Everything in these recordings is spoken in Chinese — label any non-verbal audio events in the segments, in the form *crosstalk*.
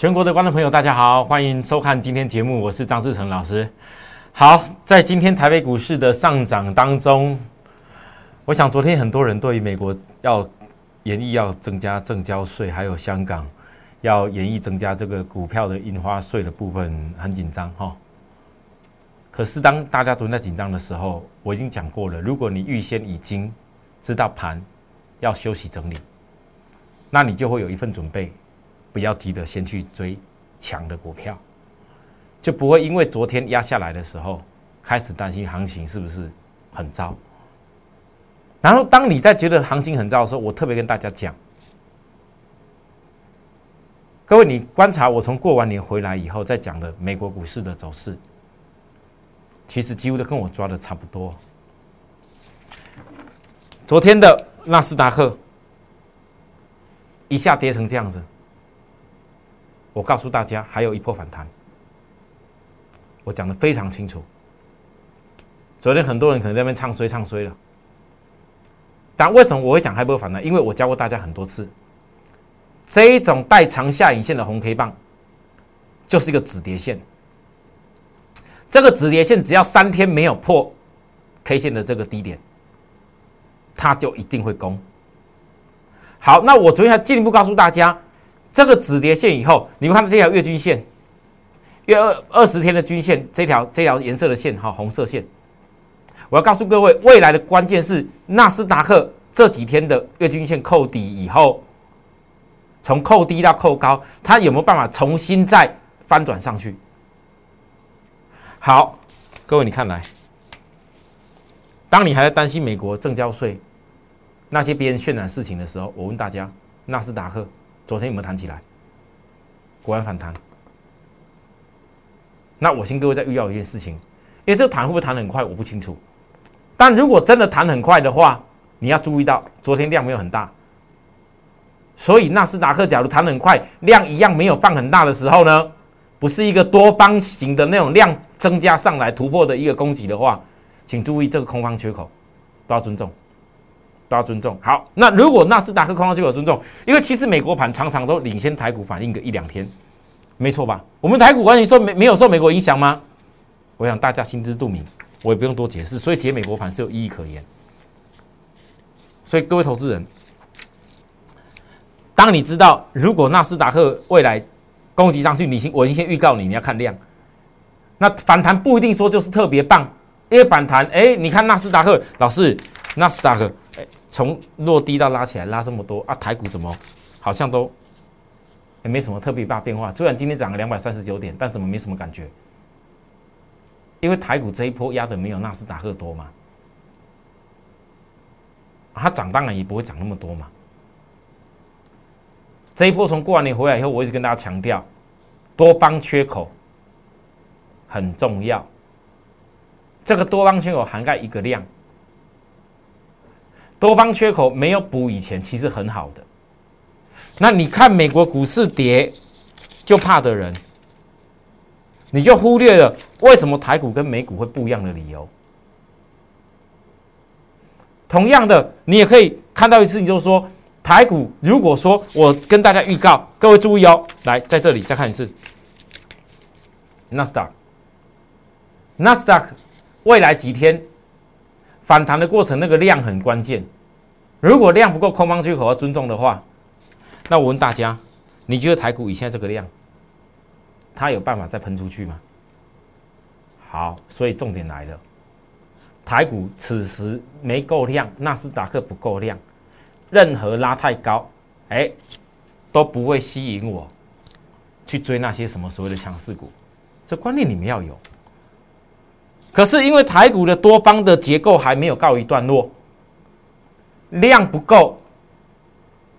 全国的观众朋友，大家好，欢迎收看今天节目，我是张志成老师。好，在今天台北股市的上涨当中，我想昨天很多人对于美国要演绎要增加正交税，还有香港要演绎增加这个股票的印花税的部分很紧张哈。可是当大家昨天在紧张的时候，我已经讲过了，如果你预先已经知道盘要休息整理，那你就会有一份准备。不要急着先去追强的股票，就不会因为昨天压下来的时候开始担心行情是不是很糟。然后当你在觉得行情很糟的时候，我特别跟大家讲，各位你观察我从过完年回来以后再讲的美国股市的走势，其实几乎都跟我抓的差不多。昨天的纳斯达克一下跌成这样子。我告诉大家，还有一波反弹，我讲的非常清楚。昨天很多人可能在那边唱衰唱衰了，但为什么我会讲还有波反弹？因为我教过大家很多次，这一种带长下影线的红 K 棒，就是一个止跌线。这个止跌线只要三天没有破 K 线的这个低点，它就一定会攻。好，那我昨天还进一步告诉大家。这个止跌线以后，你们看到这条月均线，月二二十天的均线，这条这条颜色的线哈，红色线。我要告诉各位，未来的关键是纳斯达克这几天的月均线扣底以后，从扣低到扣高，它有没有办法重新再翻转上去？好，各位你看来，当你还在担心美国正交税那些别人渲染事情的时候，我问大家，纳斯达克。昨天有没有弹起来？果然反弹。那我先各位再预告一件事情，因为这个弹会不会弹很快，我不清楚。但如果真的弹很快的话，你要注意到昨天量没有很大，所以纳斯达克假如弹很快，量一样没有放很大的时候呢，不是一个多方形的那种量增加上来突破的一个攻击的话，请注意这个空方缺口都要尊重。都要尊重。好，那如果纳斯达克空方就有尊重，因为其实美国盘常常都领先台股反应个一两天，没错吧？我们台股完全说没没有受美国影响吗？我想大家心知肚明，我也不用多解释。所以解美国盘是有意义可言。所以各位投资人，当你知道如果纳斯达克未来攻击上去，你先我已经先预告你，你要看量。那反弹不一定说就是特别棒，因为反弹，哎，你看纳斯达克老师，纳斯达克。从落低到拉起来，拉这么多啊！台股怎么好像都也没什么特别大变化？虽然今天涨了两百三十九点，但怎么没什么感觉？因为台股这一波压的没有纳斯达克多嘛，它涨当然也不会涨那么多嘛。这一波从过完年回来以后，我一直跟大家强调，多方缺口很重要。这个多方缺口涵盖一个量。多方缺口没有补以前，其实很好的。那你看美国股市跌，就怕的人，你就忽略了为什么台股跟美股会不一样的理由。同样的，你也可以看到一次，你就说台股，如果说我跟大家预告，各位注意哦，来在这里再看一次，纳斯达克，纳斯达克未来几天。反弹的过程，那个量很关键。如果量不够，空方缺口要尊重的话，那我问大家，你觉得台股以现在这个量，它有办法再喷出去吗？好，所以重点来了，台股此时没够量，纳斯达克不够量，任何拉太高，哎，都不会吸引我去追那些什么所谓的强势股。这观念你们要有。可是因为台股的多方的结构还没有告一段落，量不够，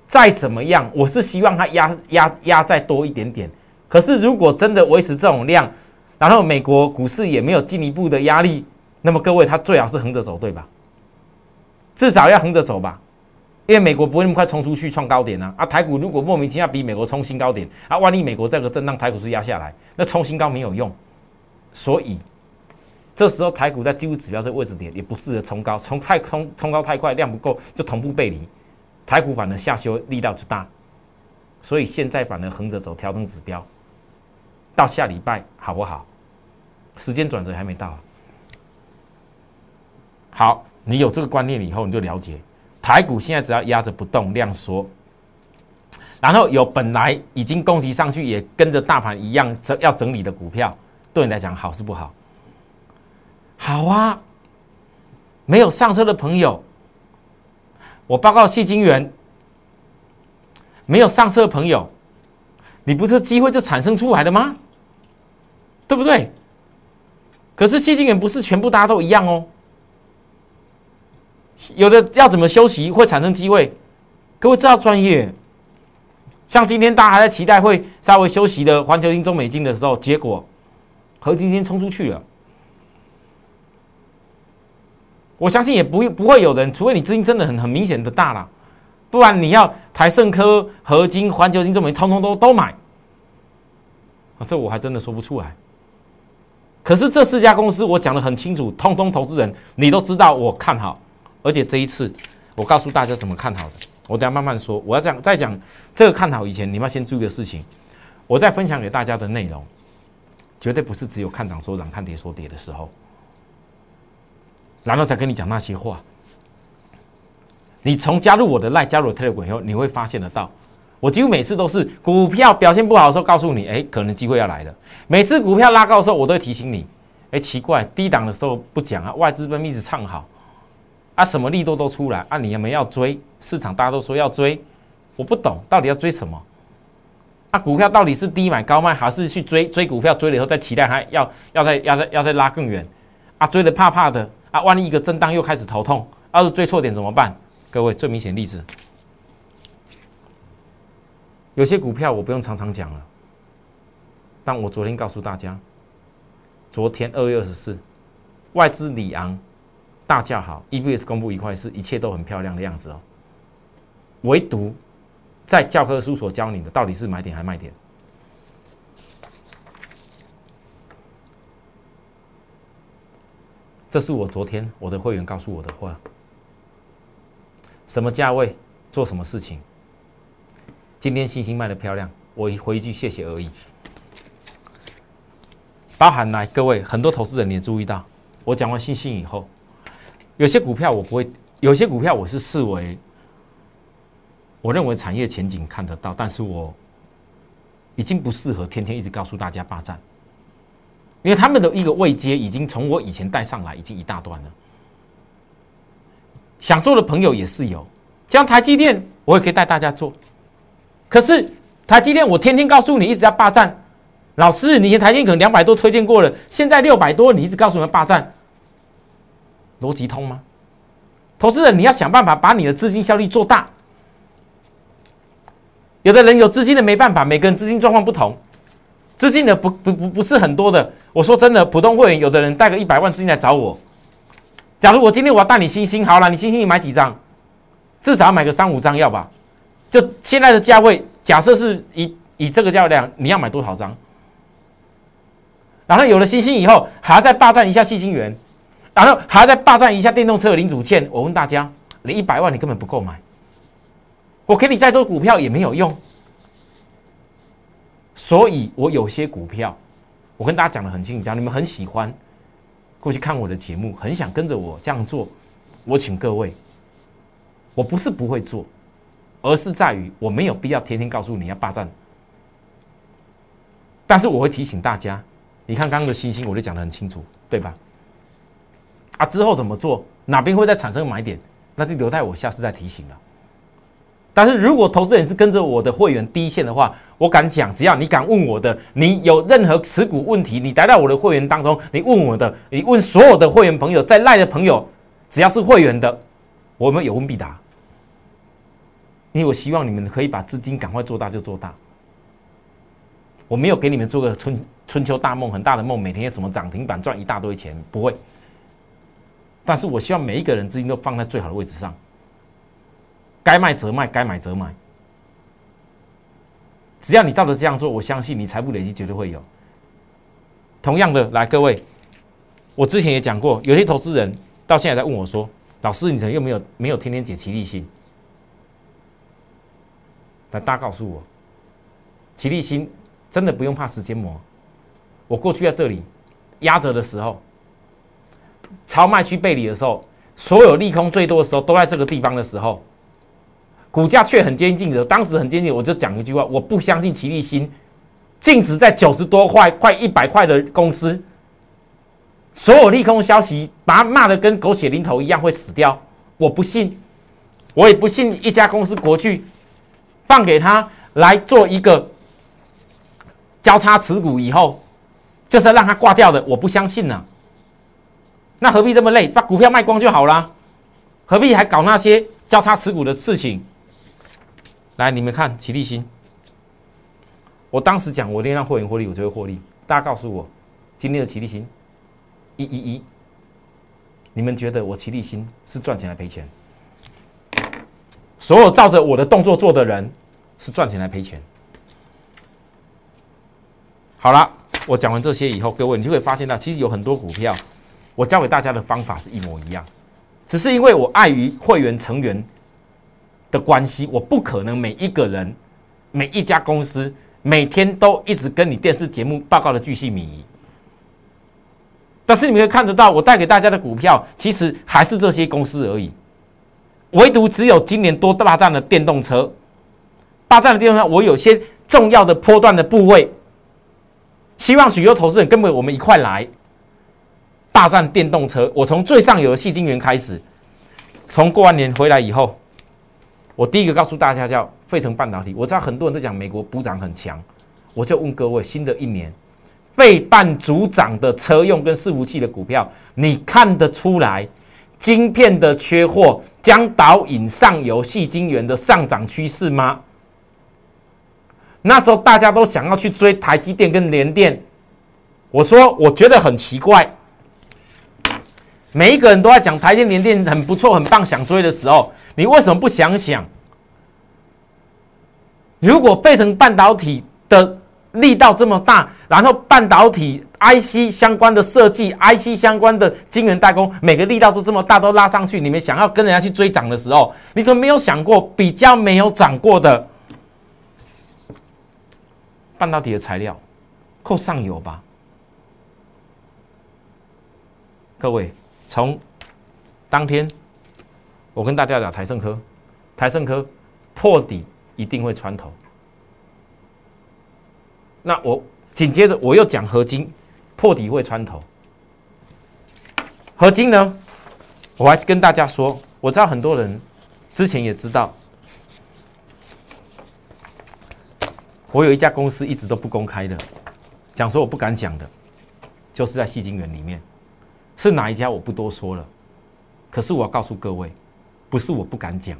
再怎么样，我是希望它压压压再多一点点。可是如果真的维持这种量，然后美国股市也没有进一步的压力，那么各位，它最好是横着走，对吧？至少要横着走吧，因为美国不会那么快冲出去创高点啊！啊，台股如果莫名其妙比美国冲新高点，啊，万一美国这个震荡，台股是压下来，那冲新高没有用，所以。这时候台股在技术指标这个位置点也不适合冲高，冲太冲冲高太快，量不够就同步背离，台股反而下修力道就大。所以现在反而横着走，调整指标，到下礼拜好不好？时间转折还没到。好，你有这个观念以后，你就了解台股现在只要压着不动，量缩，然后有本来已经攻击上去，也跟着大盘一样整要整理的股票，对你来讲好是不好？好啊，没有上车的朋友，我报告谢金元，没有上车的朋友，你不是机会就产生出来的吗？对不对？可是谢金元不是全部大家都一样哦。有的要怎么休息会产生机会？各位知道专业。像今天大家还在期待会稍微休息的环球金、中美金的时候，结果和今天冲出去了。我相信也不不会有人，除非你资金真的很很明显的大了，不然你要台盛科、合金、环球金、这么一通通都都买，啊，这我还真的说不出来。可是这四家公司我讲的很清楚，通通投资人你都知道我看好。而且这一次，我告诉大家怎么看好的。我等下慢慢说。我要讲，再讲这个看好以前，你们要先注意的事情。我在分享给大家的内容，绝对不是只有看涨说涨、看跌说跌的时候，然后才跟你讲那些话。你从加入我的赖、加入我 Telegram 以后，你会发现得到，我几乎每次都是股票表现不好的时候，告诉你，哎，可能机会要来了。每次股票拉高的时候，我都会提醒你，哎，奇怪，低档的时候不讲啊，外资不一直唱好。啊，什么利多都出来啊！你有没有要追？市场大家都说要追，我不懂到底要追什么？啊，股票到底是低买高卖，还是去追追股票？追了以后再期待它要要再要再要再拉更远？啊，追的怕怕的啊！万一一个震荡又开始头痛，要是追错点怎么办？各位最明显例子，有些股票我不用常常讲了，但我昨天告诉大家，昨天二月二十四，外资里昂。大叫好，EBS 公布一块是一切都很漂亮的样子哦。唯独在教科书所教你的，到底是买点还是卖点？这是我昨天我的会员告诉我的话。什么价位做什么事情？今天星星卖的漂亮，我回一句谢谢而已。包含来各位很多投资人也注意到，我讲完星星以后。有些股票我不会，有些股票我是视为，我认为产业前景看得到，但是我已经不适合天天一直告诉大家霸占，因为他们的一个位阶已经从我以前带上来已经一大段了。想做的朋友也是有，像台积电我也可以带大家做，可是台积电我天天告诉你一直要霸占，老师，你台积电可能两百多推荐过了，现在六百多，你一直告诉我们霸占。逻辑通吗？投资人，你要想办法把你的资金效率做大。有的人有资金的没办法，每个人资金状况不同，资金的不不不不是很多的。我说真的，普通会员有的人带个一百万资金来找我，假如我今天我要带你星星，好了，你星星你买几张？至少要买个三五张要吧？就现在的价位，假设是以以这个价量，你要买多少张？然后有了星星以后，还要再霸占一下细星元。然后还要再霸占一下电动车的零组件。我问大家，你一百万你根本不够买，我给你再多股票也没有用。所以我有些股票，我跟大家讲的很清楚，讲你们很喜欢过去看我的节目，很想跟着我这样做。我请各位，我不是不会做，而是在于我没有必要天天告诉你要霸占。但是我会提醒大家，你看刚刚的星星，我就讲的很清楚，对吧？啊，之后怎么做？哪边会再产生买点？那就留待我下次再提醒了。但是如果投资人是跟着我的会员第一线的话，我敢讲，只要你敢问我的，你有任何持股问题，你来到我的会员当中，你问我的，你问所有的会员朋友，在赖的朋友，只要是会员的，我们有问必答。因为我希望你们可以把资金赶快做大就做大。我没有给你们做个春春秋大梦，很大的梦，每天什么涨停板赚一大堆钱，不会。但是我希望每一个人资金都放在最好的位置上，该卖则卖，该买则买。只要你照着这样做，我相信你财富累积绝对会有。同样的，来各位，我之前也讲过，有些投资人到现在在问我说：“老师，你怎么又没有没有天天解奇力性？”来，大家告诉我，齐立新真的不用怕时间磨。我过去在这里压着的时候，超卖区背离的时候，所有利空最多的时候都在这个地方的时候，股价却很坚定的。当时很坚定，我就讲一句话：我不相信齐立新净值在九十多块、快一百块的公司，所有利空消息把它骂的跟狗血淋头一样会死掉。我不信，我也不信一家公司国巨放给他来做一个交叉持股以后。就是让他挂掉的，我不相信呢。那何必这么累？把股票卖光就好了，何必还搞那些交叉持股的事情？来，你们看齐立新，我当时讲我一定让会员获利，我就会获利。大家告诉我，今天的齐立新一一一，你们觉得我齐立新是赚钱还赔钱？所有照着我的动作做的人是赚钱还赔钱？好了。我讲完这些以后，各位你就会发现到，其实有很多股票，我教给大家的方法是一模一样，只是因为我碍于会员成员的关系，我不可能每一个人、每一家公司每天都一直跟你电视节目报告的巨细靡遗。但是你们会看得到，我带给大家的股票，其实还是这些公司而已，唯独只有今年多大战的电动车，霸占的电动车，我有些重要的波段的部位。希望许多投资人跟着我们一块来大战电动车。我从最上游的细晶圆开始，从过完年回来以后，我第一个告诉大家叫费城半导体。我知道很多人都讲美国补涨很强，我就问各位：新的一年费半主涨的车用跟伺服器的股票，你看得出来晶片的缺货将导引上游细晶圆的上涨趋势吗？那时候大家都想要去追台积电跟联电，我说我觉得很奇怪，每一个人都在讲台积电、联电很不错、很棒，想追的时候，你为什么不想想，如果费城半导体的力道这么大，然后半导体 IC 相关的设计、IC 相关的晶圆代工，每个力道都这么大，都拉上去，你们想要跟人家去追涨的时候，你怎么没有想过比较没有涨过的？半导体的材料，扣上游吧。各位，从当天我跟大家讲台盛科，台盛科破底一定会穿头。那我紧接着我又讲合金破底会穿头。合金呢，我还跟大家说，我知道很多人之前也知道。我有一家公司一直都不公开的，讲说我不敢讲的，就是在戏精园里面，是哪一家我不多说了。可是我要告诉各位，不是我不敢讲，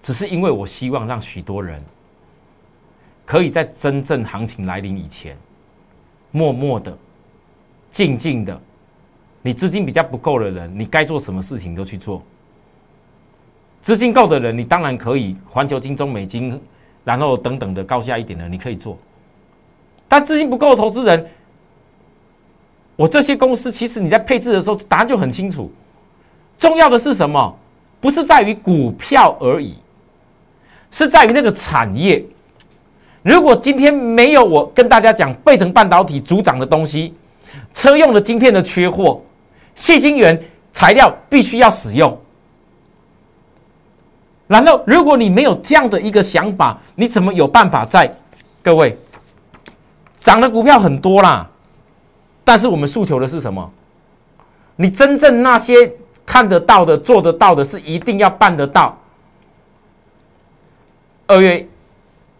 只是因为我希望让许多人可以在真正行情来临以前，默默的、静静的，你资金比较不够的人，你该做什么事情都去做；资金够的人，你当然可以环球金、中美金。然后等等的高下一点的，你可以做，但资金不够的投资人，我这些公司其实你在配置的时候答案就很清楚。重要的是什么？不是在于股票而已，是在于那个产业。如果今天没有我跟大家讲倍成半导体主涨的东西，车用的晶片的缺货，细晶圆材料必须要使用。然后，如果你没有这样的一个想法，你怎么有办法在各位涨的股票很多啦？但是我们诉求的是什么？你真正那些看得到的、做得到的，是一定要办得到。二月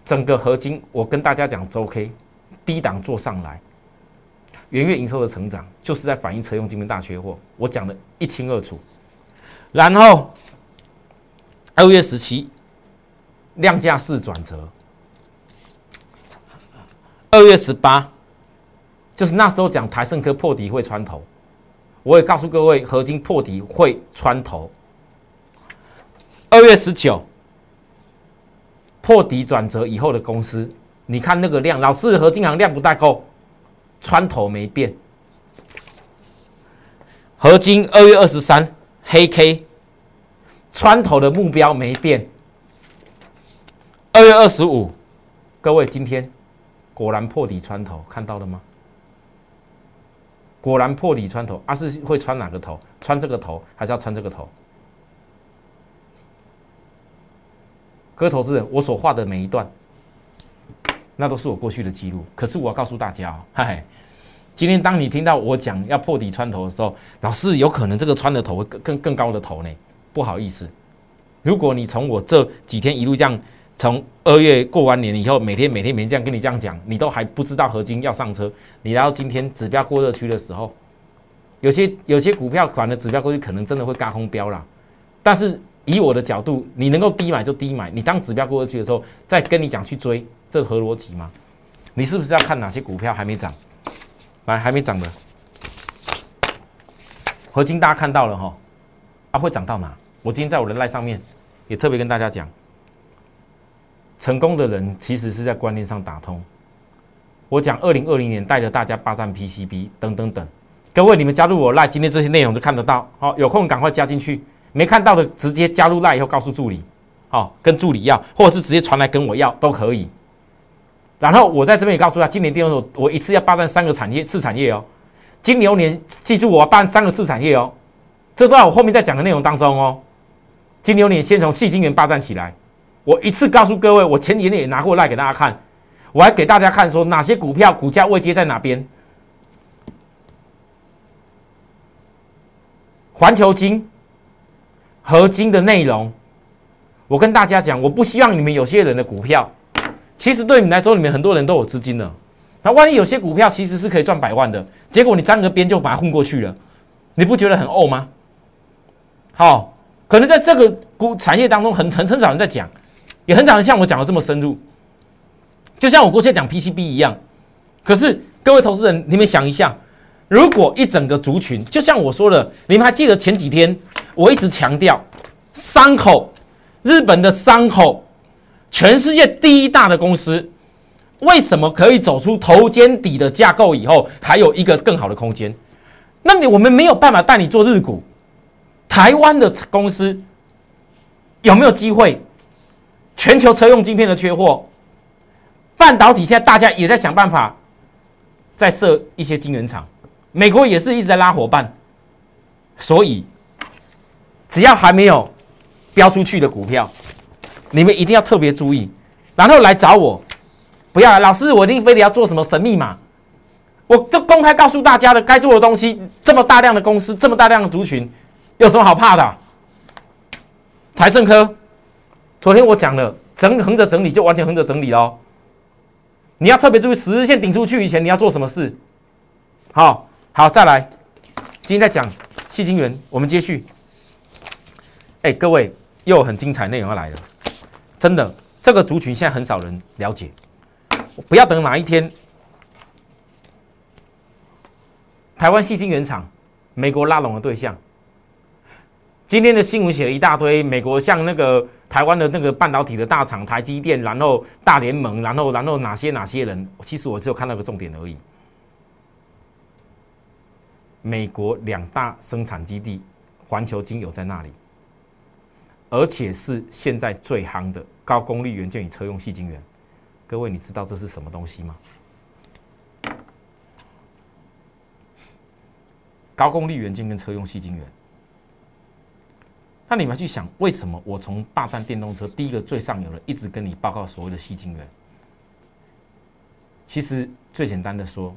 整个合金，我跟大家讲周 K 低档做上来，元月营收的成长就是在反映车用晶片大缺货，我讲的一清二楚。然后。二月十七，量价是转折。二月十八，就是那时候讲台盛科破底会穿头，我也告诉各位，合金破底会穿头。二月十九，破底转折以后的公司，你看那个量，老是合金行量不大够，穿头没变。合金二月二十三，黑 K。穿头的目标没变。二月二十五，各位今天果然破底穿头，看到了吗？果然破底穿头，啊是会穿哪个头？穿这个头，还是要穿这个头？各位投资人，我所画的每一段，那都是我过去的记录。可是我要告诉大家哦，*laughs* 嗨，今天当你听到我讲要破底穿头的时候，老师有可能这个穿的头会更更更高的头呢。不好意思，如果你从我这几天一路这样。从二月过完年以后，每天每天每天这样跟你这样讲，你都还不知道合金要上车。你来到今天指标过热区的时候，有些有些股票款的指标过去可能真的会嘎空标了。但是以我的角度，你能够低买就低买。你当指标过热区的时候，再跟你讲去追，这合逻辑吗？你是不是要看哪些股票还没涨？来，还没涨的合金，大家看到了哈？啊，会涨到哪？我今天在我的赖上面也特别跟大家讲。成功的人其实是在观念上打通。我讲二零二零年带着大家霸占 PCB 等等等，各位你们加入我赖，今天这些内容就看得到。好，有空赶快加进去，没看到的直接加入赖以后告诉助理，好，跟助理要，或者是直接传来跟我要都可以。然后我在这边也告诉他，今年第二年我一次要霸占三个产业次产业哦。金牛年记住我霸占三个次产业哦，这都在我后面在讲的内容当中哦。金牛年先从细晶圆霸占起来。我一次告诉各位，我前几天也拿过来给大家看，我还给大家看说哪些股票股价位阶在哪边。环球金、合金的内容，我跟大家讲，我不希望你们有些人的股票，其实对你来说，你们很多人都有资金了，那万一有些股票其实是可以赚百万的，结果你沾个边就把它混过去了，你不觉得很怄吗？好，可能在这个股产业当中，很很很少人在讲。也很少像我讲的这么深入，就像我过去讲 PCB 一样。可是各位投资人，你们想一下，如果一整个族群，就像我说的，你们还记得前几天我一直强调，三口日本的三口，全世界第一大的公司，为什么可以走出头肩底的架构以后，还有一个更好的空间？那你我们没有办法带你做日股，台湾的公司有没有机会？全球车用晶片的缺货，半导体现在大家也在想办法，在设一些晶圆厂。美国也是一直在拉伙伴，所以只要还没有标出去的股票，你们一定要特别注意，然后来找我。不要老师，我一定非得要做什么神秘码？我都公开告诉大家的该做的东西，这么大量的公司，这么大量的族群，有什么好怕的？台盛科。昨天我讲了，整横着整理就完全横着整理喽。你要特别注意十日线顶出去以前你要做什么事。好，好，再来。今天在讲细晶圆，我们接续。哎，各位又很精彩内容要来了，真的，这个族群现在很少人了解。不要等哪一天，台湾细晶圆厂，美国拉拢的对象。今天的新闻写了一大堆，美国像那个。台湾的那个半导体的大厂台积电，然后大联盟，然后然后哪些哪些人？其实我只有看到个重点而已。美国两大生产基地，环球金有在那里，而且是现在最夯的高功率元件与车用细晶圆。各位，你知道这是什么东西吗？高功率元件跟车用细晶圆。那你们去想，为什么我从霸占电动车第一个最上游的，一直跟你报告所谓的细晶圆？其实最简单的说，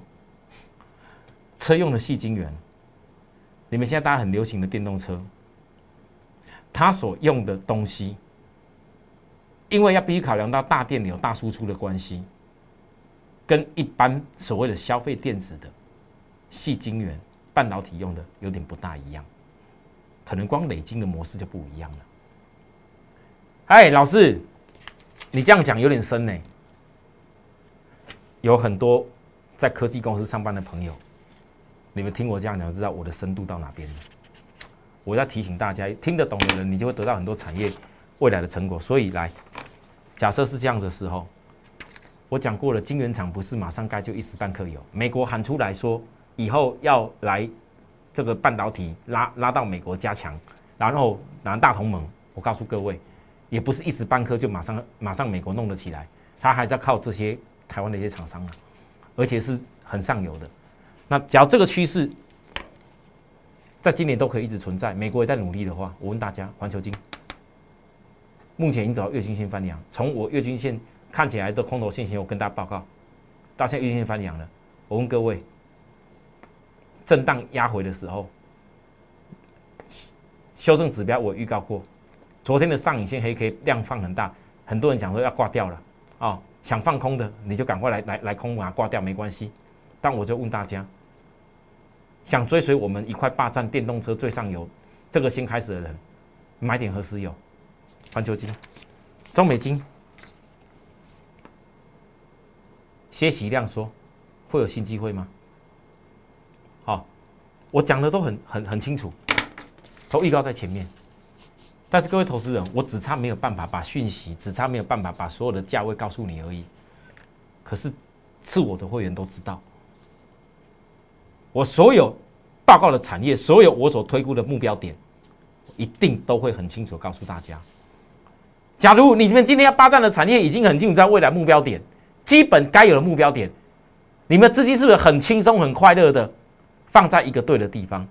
车用的细晶圆，你们现在大家很流行的电动车，它所用的东西，因为要必须考量到大电流、大输出的关系，跟一般所谓的消费电子的细晶圆半导体用的有点不大一样。可能光累金的模式就不一样了。哎，老师，你这样讲有点深呢。有很多在科技公司上班的朋友，你们听我这样讲，知道我的深度到哪边了。我要提醒大家，听得懂的人，你就会得到很多产业未来的成果。所以，来，假设是这样的时候，我讲过了，晶圆厂不是马上盖就一时半刻有。美国喊出来说，以后要来。这个半导体拉拉到美国加强，然后拿大同盟。我告诉各位，也不是一时半刻就马上马上美国弄得起来。它还是要靠这些台湾的一些厂商啊，而且是很上游的。那只要这个趋势在今年都可以一直存在，美国也在努力的话，我问大家，环球金目前已经走到月均线翻阳，从我月均线看起来的空头信心，我跟大家报告，到现在月均线翻阳了。我问各位，震荡压回的时候，修正指标我预告过，昨天的上影线黑 K 量放很大，很多人讲说要挂掉了啊，想放空的你就赶快来来来空啊，挂掉没关系。但我就问大家，想追随我们一块霸占电动车最上游这个先开始的人，买点何时有？环球金、中美金，谢喜亮说。会有新机会吗？我讲的都很很很清楚，都预告在前面。但是各位投资人，我只差没有办法把讯息，只差没有办法把所有的价位告诉你而已。可是是我的会员都知道，我所有报告的产业，所有我所推估的目标点，一定都会很清楚告诉大家。假如你们今天要霸占的产业已经很清楚在未来目标点，基本该有的目标点。你们资金是不是很轻松、很快乐的放在一个对的地方？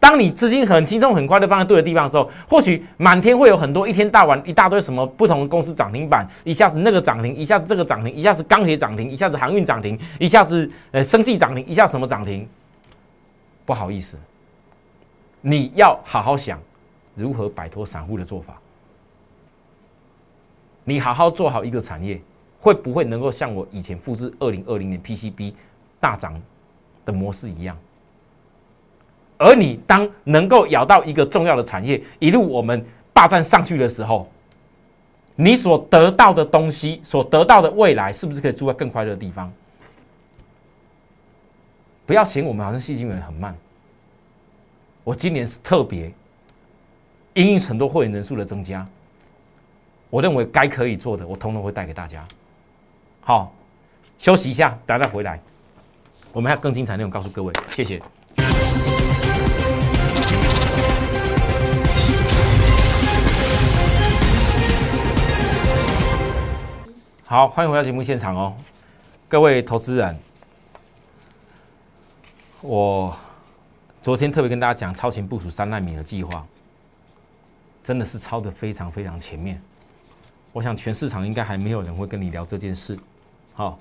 当你资金很轻松、很快的放在对的地方的时候，或许满天会有很多一天到晚一大堆什么不同的公司涨停板，一下子那个涨停，一下子这个涨停，一下子钢铁涨停，一下子航运涨停，一下子呃生计涨停，一下什么涨停？不好意思，你要好好想如何摆脱散户的做法，你好好做好一个产业。会不会能够像我以前复制二零二零年 PCB 大涨的模式一样？而你当能够咬到一个重要的产业，一路我们霸占上去的时候，你所得到的东西，所得到的未来，是不是可以住在更快乐的地方？不要嫌我们好像细金元很慢。我今年是特别因应很多会员人数的增加，我认为该可以做的，我通通会带给大家。好，休息一下，等下再回来。我们还有更精彩内容告诉各位，谢谢。好，欢迎回到节目现场哦，各位投资人。我昨天特别跟大家讲超前部署三纳米的计划，真的是超的非常非常前面。我想全市场应该还没有人会跟你聊这件事。好，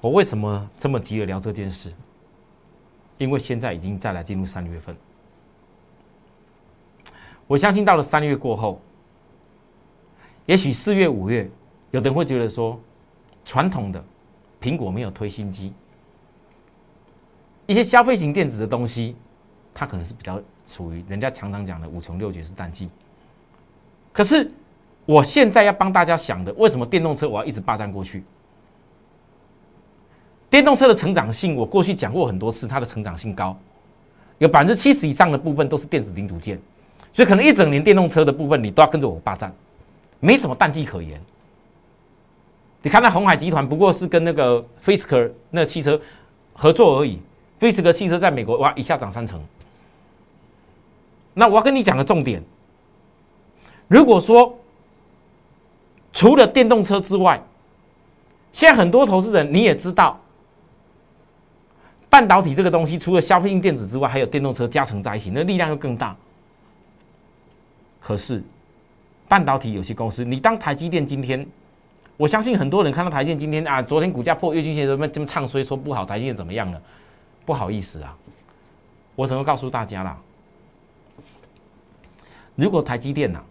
我为什么这么急着聊这件事？因为现在已经再来进入三月份，我相信到了三月过后，也许四月、五月，有的人会觉得说，传统的苹果没有推新机，一些消费型电子的东西，它可能是比较属于人家常常讲的五穷六绝是淡季，可是。我现在要帮大家想的，为什么电动车我要一直霸占过去？电动车的成长性，我过去讲过很多次，它的成长性高，有百分之七十以上的部分都是电子零组件，所以可能一整年电动车的部分你都要跟着我霸占，没什么淡季可言。你看那红海集团不过是跟那个 Fisker 那汽车合作而已，Fisker 汽车在美国哇一下涨三成。那我要跟你讲个重点，如果说除了电动车之外，现在很多投资人你也知道，半导体这个东西，除了消费性电子之外，还有电动车加成在一起，那力量又更大。可是，半导体有些公司，你当台积电今天，我相信很多人看到台积电今天啊，昨天股价破月均线，怎么这么唱衰，说不好，台积电怎么样了？不好意思啊，我只能告诉大家啦，如果台积电呐。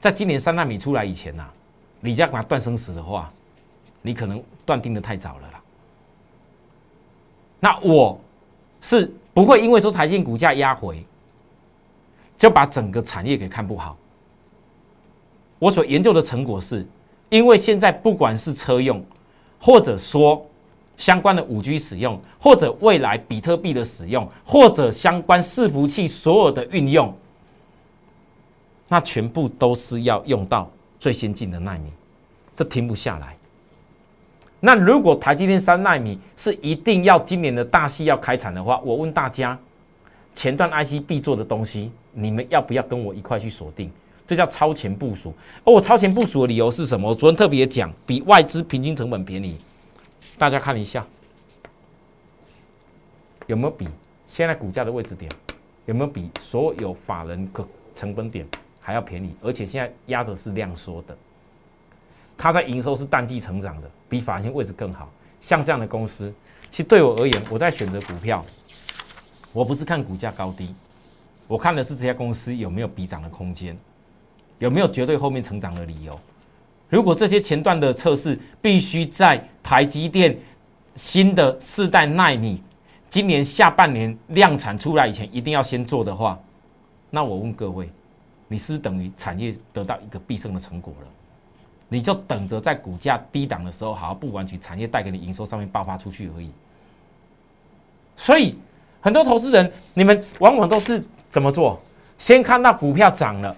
在今年三纳米出来以前呐，你要把它断生死的话，你可能断定的太早了啦。那我是不会因为说台积股价压回，就把整个产业给看不好。我所研究的成果是，因为现在不管是车用，或者说相关的五 G 使用，或者未来比特币的使用，或者相关伺服器所有的运用。那全部都是要用到最先进的纳米，这停不下来。那如果台积电三纳米是一定要今年的大戏要开产的话，我问大家，前段 IC 必做的东西，你们要不要跟我一块去锁定？这叫超前部署。而我超前部署的理由是什么？我昨天特别讲，比外资平均成本便宜。大家看一下，有没有比现在股价的位置点，有没有比所有法人可成本点还要便宜？而且现在压着是量缩的，它在营收是淡季成长的，比法人位置更好。像这样的公司，其实对我而言，我在选择股票，我不是看股价高低。我看的是这家公司有没有比涨的空间，有没有绝对后面成长的理由。如果这些前段的测试必须在台积电新的世代纳米今年下半年量产出来以前一定要先做的话，那我问各位，你是不是等于产业得到一个必胜的成果了？你就等着在股价低档的时候好不完全产业带给你营收上面爆发出去而已。所以很多投资人，你们往往都是。怎么做？先看到股票涨了，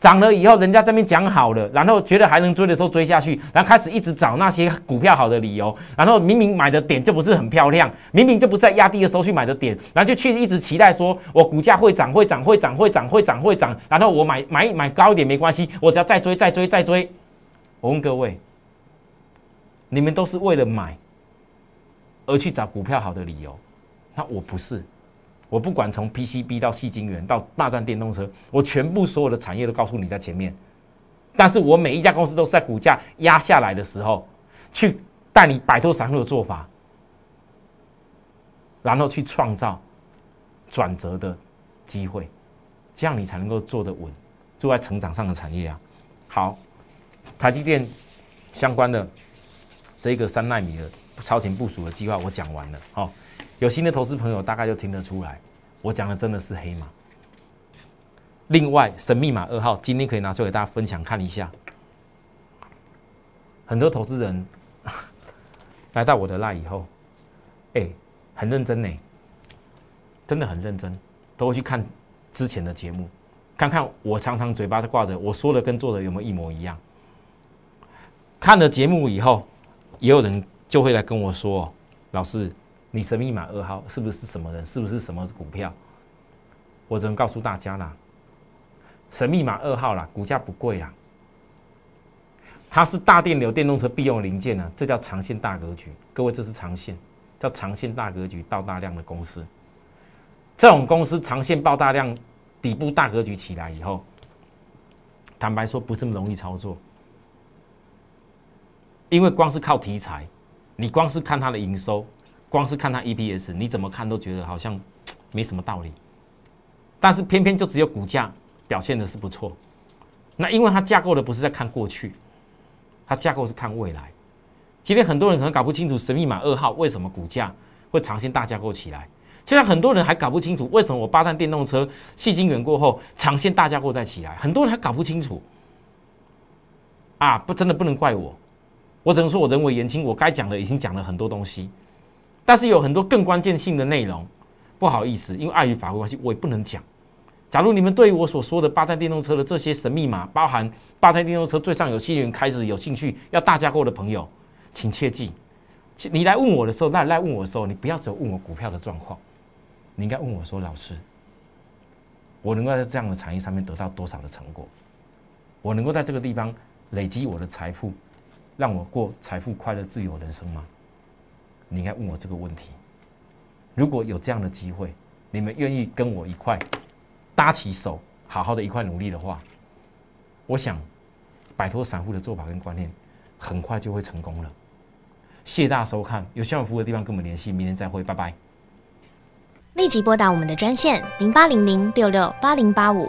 涨了以后，人家这边讲好了，然后觉得还能追的时候追下去，然后开始一直找那些股票好的理由，然后明明买的点就不是很漂亮，明明就不是在压低的时候去买的点，然后就去一直期待说我股价会涨，会涨，会涨，会涨，会涨，会涨，然后我买买买高一点没关系，我只要再追，再追，再追。我问各位，你们都是为了买而去找股票好的理由，那我不是。我不管从 PCB 到细晶圆到霸占电动车，我全部所有的产业都告诉你在前面。但是我每一家公司都是在股价压下来的时候，去带你摆脱散户的做法，然后去创造转折的机会，这样你才能够做得稳，坐在成长上的产业啊。好，台积电相关的这个三纳米的超前部署的计划，我讲完了。好。有新的投资朋友大概就听得出来，我讲的真的是黑马。另外，神秘码二号今天可以拿出给大家分享看一下。很多投资人 *laughs* 来到我的那以后，哎，很认真呢，真的很认真，都会去看之前的节目，看看我常常嘴巴挂着我说的跟做的有没有一模一样。看了节目以后，也有人就会来跟我说，老师。你神秘码二号是不是什么人？是不是什么股票？我只能告诉大家啦，神秘码二号啦，股价不贵啦，它是大电流电动车必用零件呢，这叫长线大格局。各位，这是长线，叫长线大格局到大量的公司。这种公司长线爆大量，底部大格局起来以后，坦白说不是那么容易操作，因为光是靠题材，你光是看它的营收。光是看它 EPS，你怎么看都觉得好像 *tsk* 没什么道理，但是偏偏就只有股价表现的是不错。那因为它架构的不是在看过去，它架构是看未来。今天很多人可能搞不清楚神秘码二号为什么股价会长线大架构起来，现在很多人还搞不清楚为什么我八碳电动车细精元过后长线大架构再起来，很多人还搞不清楚。啊，不，真的不能怪我，我只能说我人为言轻，我该讲的已经讲了很多东西。但是有很多更关键性的内容，不好意思，因为碍于法规关系，我也不能讲。假如你们对我所说的八代电动车的这些神秘码，包含八代电动车最上游气源开始有兴趣要大架构的朋友，请切记，你来问我的时候，那来问我的时候，你不要只问我股票的状况，你应该问我说，老师，我能够在这样的产业上面得到多少的成果？我能够在这个地方累积我的财富，让我过财富快乐自由人生吗？你应该问我这个问题。如果有这样的机会，你们愿意跟我一块搭起手，好好的一块努力的话，我想摆脱散户的做法跟观念，很快就会成功了。谢谢大家收看，有需要服务的地方跟我们联系，明天再会，拜拜。立即拨打我们的专线零八零零六六八零八五。